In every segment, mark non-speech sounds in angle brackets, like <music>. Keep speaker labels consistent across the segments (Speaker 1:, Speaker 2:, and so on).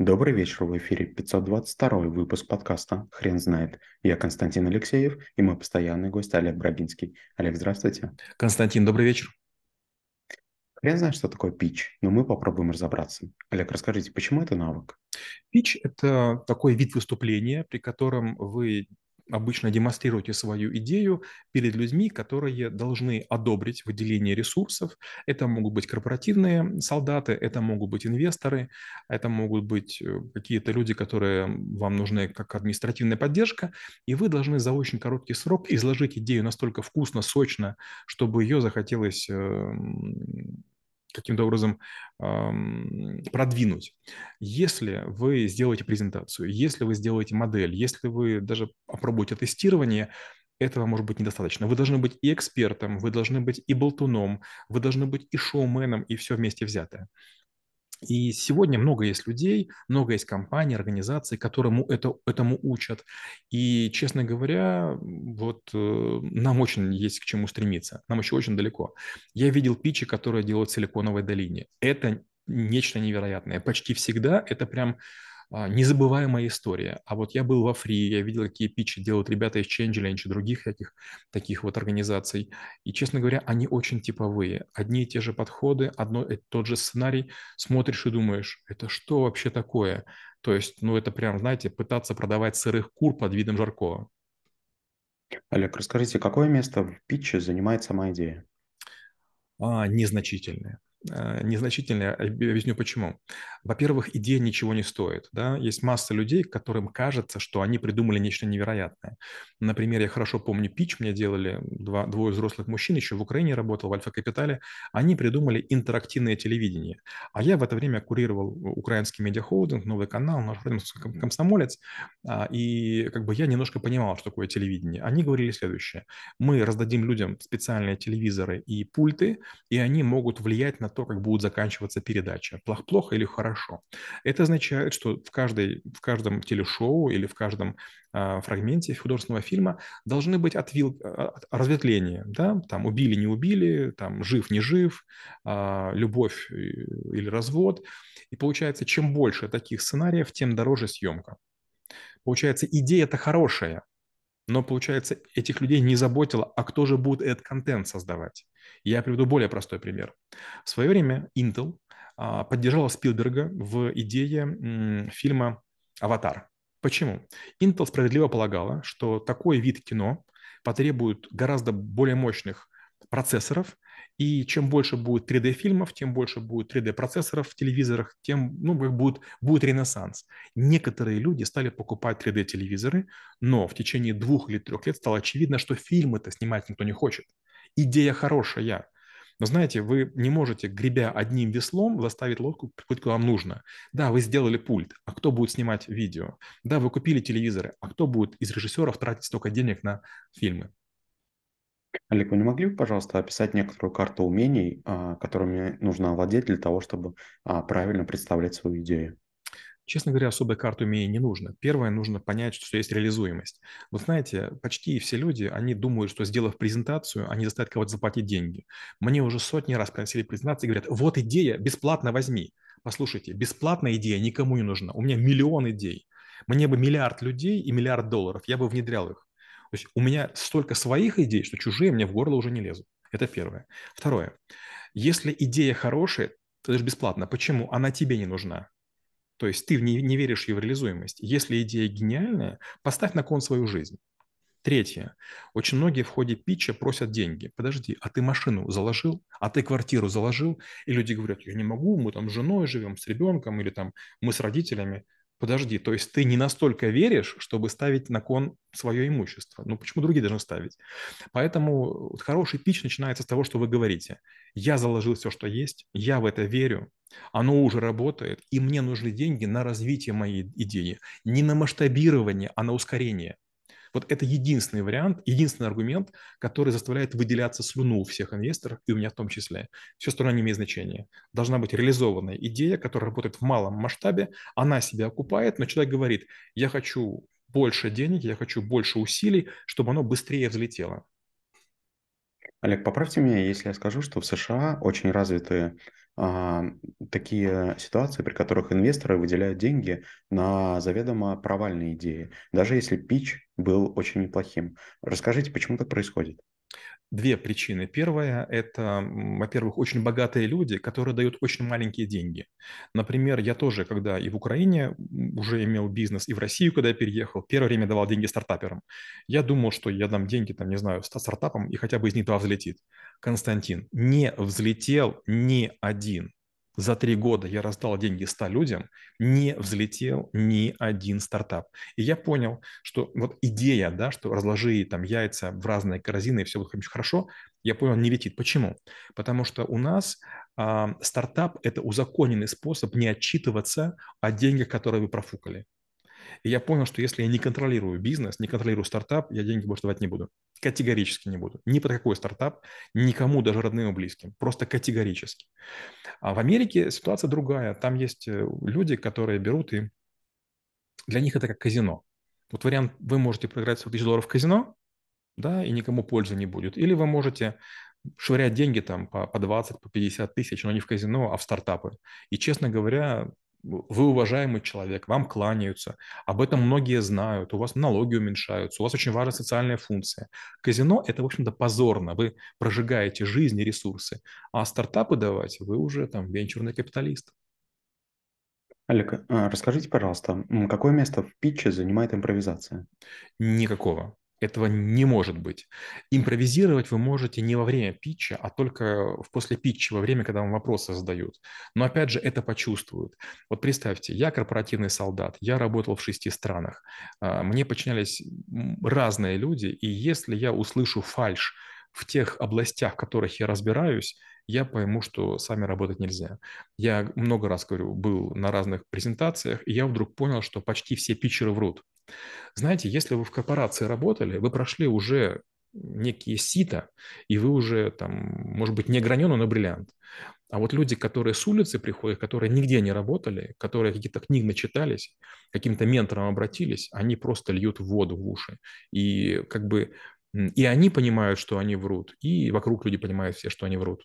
Speaker 1: Добрый вечер, в эфире 522 выпуск подкаста «Хрен знает». Я Константин Алексеев и мой постоянный гость Олег Брагинский. Олег, здравствуйте.
Speaker 2: Константин, добрый вечер.
Speaker 1: Хрен знает, что такое пич, но мы попробуем разобраться. Олег, расскажите, почему это навык?
Speaker 2: Пич – это такой вид выступления, при котором вы обычно демонстрируете свою идею перед людьми, которые должны одобрить выделение ресурсов. Это могут быть корпоративные солдаты, это могут быть инвесторы, это могут быть э, какие-то люди, которые вам нужны как административная поддержка, и вы должны за очень короткий срок изложить идею настолько вкусно, сочно, чтобы ее захотелось эм, каким-то образом эм, продвинуть. Если вы сделаете презентацию, если вы сделаете модель, если вы даже опробуете тестирование, этого может быть недостаточно. Вы должны быть и экспертом, вы должны быть и болтуном, вы должны быть и шоуменом, и все вместе взятое. И сегодня много есть людей, много есть компаний, организаций, которому это, этому учат. И, честно говоря, вот э, нам очень есть к чему стремиться. Нам еще очень далеко. Я видел питчи, которые делают в Силиконовой долине. Это нечто невероятное. Почти всегда это прям незабываемая история. А вот я был во Фри, я видел, какие питчи делают ребята из Changelinch и других таких, таких вот организаций. И, честно говоря, они очень типовые. Одни и те же подходы, одно и тот же сценарий. Смотришь и думаешь, это что вообще такое? То есть, ну, это прям, знаете, пытаться продавать сырых кур под видом жаркого.
Speaker 1: Олег, расскажите, какое место в питче занимает сама идея?
Speaker 2: А, незначительное. Э, незначительное. Объясню почему. Во-первых, идея ничего не стоит. Да? Есть масса людей, которым кажется, что они придумали нечто невероятное. Например, я хорошо помню пич, мне делали два, двое взрослых мужчин, еще в Украине работал, в Альфа-Капитале. Они придумали интерактивное телевидение. А я в это время курировал украинский медиахолдинг, новый канал, наш комсомолец. А, и как бы я немножко понимал, что такое телевидение. Они говорили следующее. Мы раздадим людям специальные телевизоры и пульты, и они могут влиять на то, как будет заканчиваться передача. Плохо, плохо или хорошо. Это означает, что в, каждой, в каждом телешоу или в каждом э, фрагменте художественного фильма должны быть отвил, а, разветвления. Да? Там убили, не убили, там жив, не жив, э, любовь или развод. И получается, чем больше таких сценариев, тем дороже съемка. Получается, идея-то хорошая, но, получается, этих людей не заботило, а кто же будет этот контент создавать. Я приведу более простой пример. В свое время Intel а, поддержала Спилберга в идее фильма «Аватар». Почему? Intel справедливо полагала, что такой вид кино потребует гораздо более мощных процессоров, и чем больше будет 3D-фильмов, тем больше будет 3D-процессоров в телевизорах, тем ну, будет, будет ренессанс. Некоторые люди стали покупать 3D-телевизоры, но в течение двух или трех лет стало очевидно, что фильмы-то снимать никто не хочет. Идея хорошая, но знаете, вы не можете, гребя одним веслом, заставить лодку приплыть куда вам нужно. Да, вы сделали пульт, а кто будет снимать видео? Да, вы купили телевизоры, а кто будет из режиссеров тратить столько денег на фильмы?
Speaker 1: Олег, вы не могли бы, пожалуйста, описать некоторую карту умений, а, которыми нужно овладеть для того, чтобы а, правильно представлять свою идею?
Speaker 2: Честно говоря, особой карты умений не нужно. Первое, нужно понять, что есть реализуемость. Вот знаете, почти все люди, они думают, что сделав презентацию, они заставят кого-то заплатить деньги. Мне уже сотни раз приносили презентации и говорят, вот идея, бесплатно возьми. Послушайте, бесплатная идея никому не нужна. У меня миллион идей. Мне бы миллиард людей и миллиард долларов, я бы внедрял их. То есть у меня столько своих идей, что чужие мне в горло уже не лезут. Это первое. Второе. Если идея хорошая, то это же бесплатно. Почему? Она тебе не нужна. То есть ты не, не веришь в реализуемость. Если идея гениальная, поставь на кон свою жизнь. Третье. Очень многие в ходе питча просят деньги. Подожди, а ты машину заложил? А ты квартиру заложил? И люди говорят, я не могу, мы там с женой живем, с ребенком, или там мы с родителями. Подожди, то есть ты не настолько веришь, чтобы ставить на кон свое имущество. Ну почему другие должны ставить? Поэтому хороший пич начинается с того, что вы говорите. Я заложил все, что есть, я в это верю, оно уже работает, и мне нужны деньги на развитие моей идеи. Не на масштабирование, а на ускорение. Вот это единственный вариант, единственный аргумент, который заставляет выделяться слюну у всех инвесторов, и у меня в том числе. Все остальное не имеет значения. Должна быть реализованная идея, которая работает в малом масштабе, она себя окупает, но человек говорит, я хочу больше денег, я хочу больше усилий, чтобы оно быстрее взлетело.
Speaker 1: Олег, поправьте меня, если я скажу, что в США очень развиты а, такие ситуации, при которых инвесторы выделяют деньги на заведомо провальные идеи, даже если пич был очень неплохим. Расскажите, почему так происходит?
Speaker 2: Две причины. Первая– это, во-первых, очень богатые люди, которые дают очень маленькие деньги. Например, я тоже, когда и в Украине уже имел бизнес, и в Россию, когда я переехал, первое время давал деньги стартаперам. Я думал, что я дам деньги, там, не знаю, стартапам, и хотя бы из них два взлетит. Константин, не взлетел ни один за три года я раздал деньги 100 людям, не взлетел ни один стартап. И я понял, что вот идея, да, что разложи там яйца в разные корзины и все будет очень хорошо, я понял, не летит. Почему? Потому что у нас а, стартап – это узаконенный способ не отчитываться о деньгах, которые вы профукали. И я понял, что если я не контролирую бизнес, не контролирую стартап, я деньги больше давать не буду. Категорически не буду. Ни под какой стартап, никому, даже родным и близким. Просто категорически. А в Америке ситуация другая. Там есть э, люди, которые берут и для них это как казино. Вот вариант, вы можете проиграть 100 тысяч долларов в казино, да, и никому пользы не будет. Или вы можете швырять деньги там по, по 20, по 50 тысяч, но не в казино, а в стартапы. И, честно говоря, вы уважаемый человек, вам кланяются, об этом многие знают, у вас налоги уменьшаются, у вас очень важная социальная функция. Казино – это, в общем-то, позорно, вы прожигаете жизнь и ресурсы, а стартапы давать вы уже там венчурный капиталист.
Speaker 1: Олег, а расскажите, пожалуйста, какое место в питче занимает импровизация?
Speaker 2: Никакого. Этого не может быть. Импровизировать вы можете не во время питча, а только в после питча, во время, когда вам вопросы задают. Но опять же, это почувствуют. Вот представьте, я корпоративный солдат, я работал в шести странах, а, мне подчинялись разные люди, и если я услышу фальш в тех областях, в которых я разбираюсь, я пойму, что сами работать нельзя. Я много раз, говорю, был на разных презентациях, и я вдруг понял, что почти все питчеры врут. Знаете, если вы в корпорации работали, вы прошли уже некие сита, и вы уже там, может быть, не граненый, но бриллиант. А вот люди, которые с улицы приходят, которые нигде не работали, которые какие-то книги начитались, каким-то ментором обратились, они просто льют воду в уши. И как бы и они понимают, что они врут, и вокруг люди понимают все, что они врут.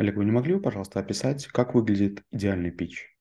Speaker 1: Олег, вы не могли бы, пожалуйста, описать, как выглядит идеальный пич?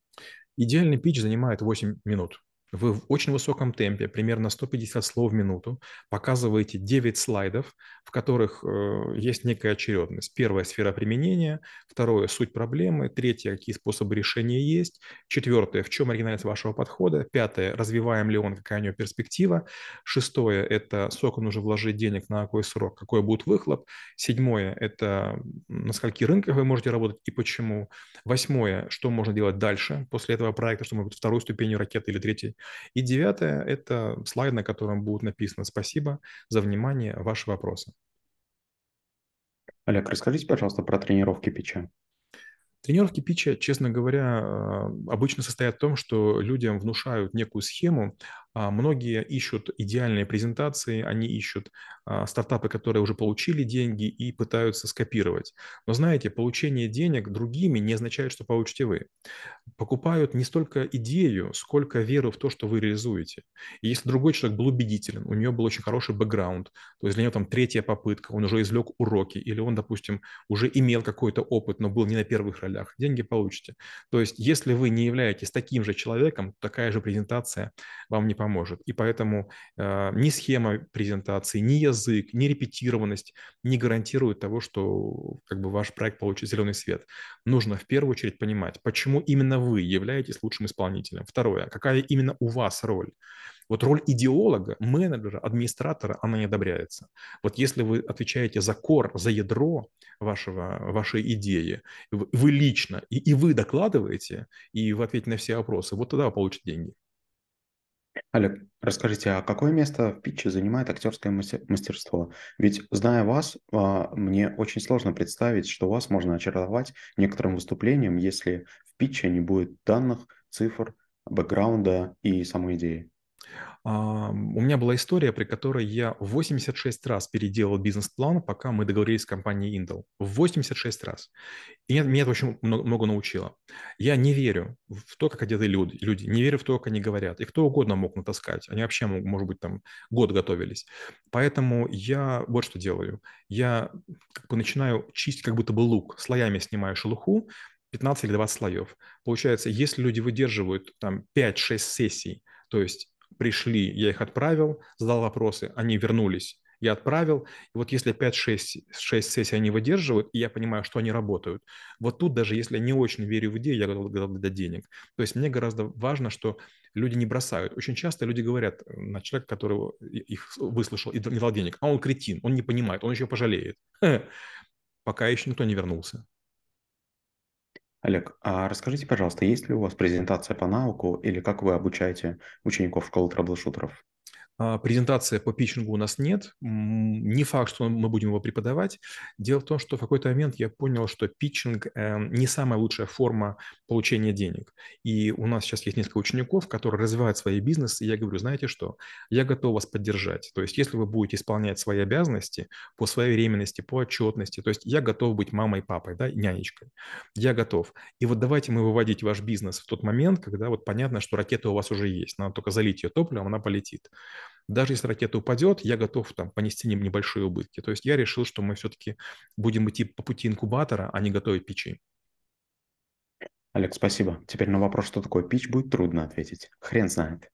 Speaker 2: Идеальный пич занимает 8 минут. Вы в очень высоком темпе, примерно 150 слов в минуту, показываете 9 слайдов, в которых э, есть некая очередность. Первая – сфера применения, второе – суть проблемы, третье – какие способы решения есть, четвертое – в чем оригинальность вашего подхода, пятое – развиваем ли он, какая у него перспектива, шестое – это сколько нужно вложить денег, на какой срок, какой будет выхлоп, седьмое – это на скольки рынках вы можете работать и почему, восьмое – что можно делать дальше после этого проекта, что может быть второй ступенью ракеты или третьей, и девятое – это слайд, на котором будет написано «Спасибо за внимание, ваши вопросы».
Speaker 1: Олег, расскажите, пожалуйста, про тренировки пича.
Speaker 2: Тренировки питча, честно говоря, а, обычно состоят в том, что людям внушают некую схему. А многие ищут идеальные презентации, они ищут а, стартапы, которые уже получили деньги и пытаются скопировать. Но знаете, получение денег другими не означает, что получите вы. Покупают не столько идею, сколько веру в то, что вы реализуете. И если другой человек был убедителен, у него был очень хороший бэкграунд, то есть для него там третья попытка, он уже извлек уроки, или он, допустим, уже имел какой-то опыт, но был не на первых ролях, деньги получите. То есть, если вы не являетесь таким же человеком, такая же презентация вам не поможет. И поэтому э, ни схема презентации, ни язык, ни репетированность не гарантируют того, что как бы ваш проект получит зеленый свет. Нужно в первую очередь понимать, почему именно вы являетесь лучшим исполнителем. Второе, какая именно у вас роль. Вот роль идеолога, менеджера, администратора, она не одобряется. Вот если вы отвечаете за кор, за ядро вашего, вашей идеи, вы лично, и, и вы докладываете, и вы ответите на все вопросы, вот тогда вы получите деньги.
Speaker 1: Олег, расскажите, а какое место в питче занимает актерское мастерство? Ведь, зная вас, а, мне очень сложно представить, что вас можно очаровать некоторым выступлением, если в питче не будет данных, цифр, бэкграунда и самой идеи.
Speaker 2: А, у меня была история, при которой я 86 раз переделал бизнес-план, пока мы договорились с компанией Intel. 86 раз. И меня это очень много научило. Я не верю в то, как одеты люди, люди, не верю в то, как они говорят. И кто угодно мог натаскать. Они вообще, может быть, там год готовились. Поэтому я вот что делаю. Я как бы начинаю чистить как будто бы лук. Слоями снимаю шелуху, 15 или 20 слоев. Получается, если люди выдерживают там 5-6 сессий, то есть пришли, я их отправил, задал вопросы, они вернулись, я отправил. И вот если 5-6 сессий они выдерживают, и я понимаю, что они работают, вот тут даже если я не очень верю в идею, я готов, дать денег. То есть мне гораздо важно, что люди не бросают. Очень часто люди говорят на человека, который их выслушал и не дал денег, а он кретин, он не понимает, он еще пожалеет. <laughs> Пока еще никто не вернулся.
Speaker 1: Олег, а расскажите, пожалуйста, есть ли у вас презентация по науку или как вы обучаете учеников школы трэблшутеров?
Speaker 2: А, презентация по питчингу у нас нет. Не факт, что мы будем его преподавать. Дело в том, что в какой-то момент я понял, что питчинг эм, не самая лучшая форма получения денег. И у нас сейчас есть несколько учеников, которые развивают свои бизнесы. И я говорю, знаете что, я готов вас поддержать. То есть если вы будете исполнять свои обязанности по своей временности, по отчетности, то есть я готов быть мамой, папой, да, нянечкой. Я готов. И вот давайте мы выводить ваш бизнес в тот момент, когда вот понятно, что ракета у вас уже есть. Надо только залить ее топливом, она полетит даже если ракета упадет, я готов там понести небольшие убытки. То есть я решил, что мы все-таки будем идти по пути инкубатора, а не готовить печи.
Speaker 1: Олег, спасибо. Теперь на вопрос, что такое пич, будет трудно ответить. Хрен знает.